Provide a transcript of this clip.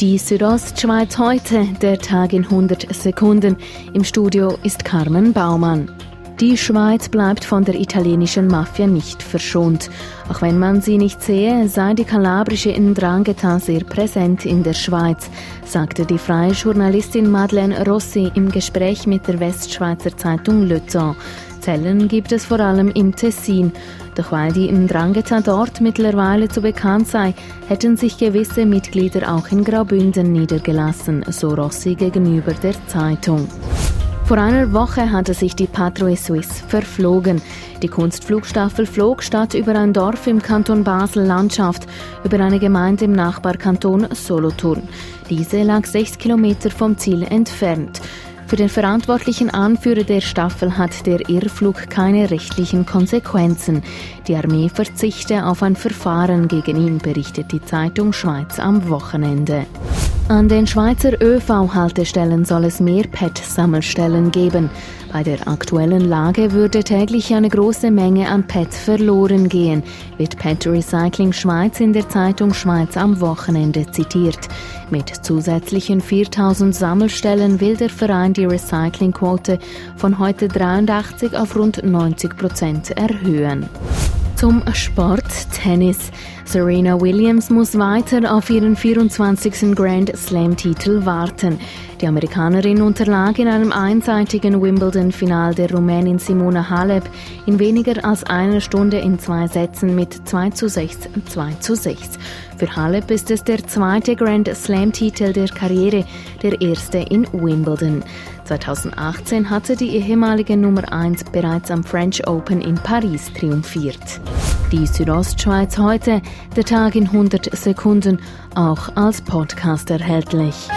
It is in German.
Die Südostschweiz heute, der Tag in 100 Sekunden. Im Studio ist Carmen Baumann. Die Schweiz bleibt von der italienischen Mafia nicht verschont. Auch wenn man sie nicht sehe, sei die kalabrische Ndrangheta sehr präsent in der Schweiz, sagte die freie Journalistin Madeleine Rossi im Gespräch mit der Westschweizer Zeitung Le Temps. Zellen gibt es vor allem im Tessin. Doch weil die Ndrangheta dort mittlerweile zu bekannt sei, hätten sich gewisse Mitglieder auch in Graubünden niedergelassen, so Rossi gegenüber der Zeitung. Vor einer Woche hatte sich die Patrouille Suisse verflogen. Die Kunstflugstaffel flog statt über ein Dorf im Kanton Basel-Landschaft über eine Gemeinde im Nachbarkanton Solothurn. Diese lag sechs Kilometer vom Ziel entfernt. Für den verantwortlichen Anführer der Staffel hat der Irrflug keine rechtlichen Konsequenzen. Die Armee verzichte auf ein Verfahren gegen ihn, berichtet die Zeitung Schweiz am Wochenende. An den Schweizer ÖV-Haltestellen soll es mehr PET-Sammelstellen geben. Bei der aktuellen Lage würde täglich eine große Menge an PET verloren gehen, wird PET Recycling Schweiz in der Zeitung Schweiz am Wochenende zitiert. Mit zusätzlichen 4000 Sammelstellen will der Verein die Recyclingquote von heute 83 auf rund 90 Prozent erhöhen. Zum Sport Tennis. Serena Williams muss weiter auf ihren 24. Grand Slam-Titel warten. Die Amerikanerin unterlag in einem einseitigen Wimbledon-Final der Rumänin Simona Halep in weniger als einer Stunde in zwei Sätzen mit 2 zu 6 und 2 zu 6. Für Halep ist es der zweite Grand Slam-Titel der Karriere, der erste in Wimbledon. 2018 hatte die ehemalige Nummer 1 bereits am French Open in Paris triumphiert. Die Südostschweiz heute, der Tag in 100 Sekunden, auch als Podcast erhältlich.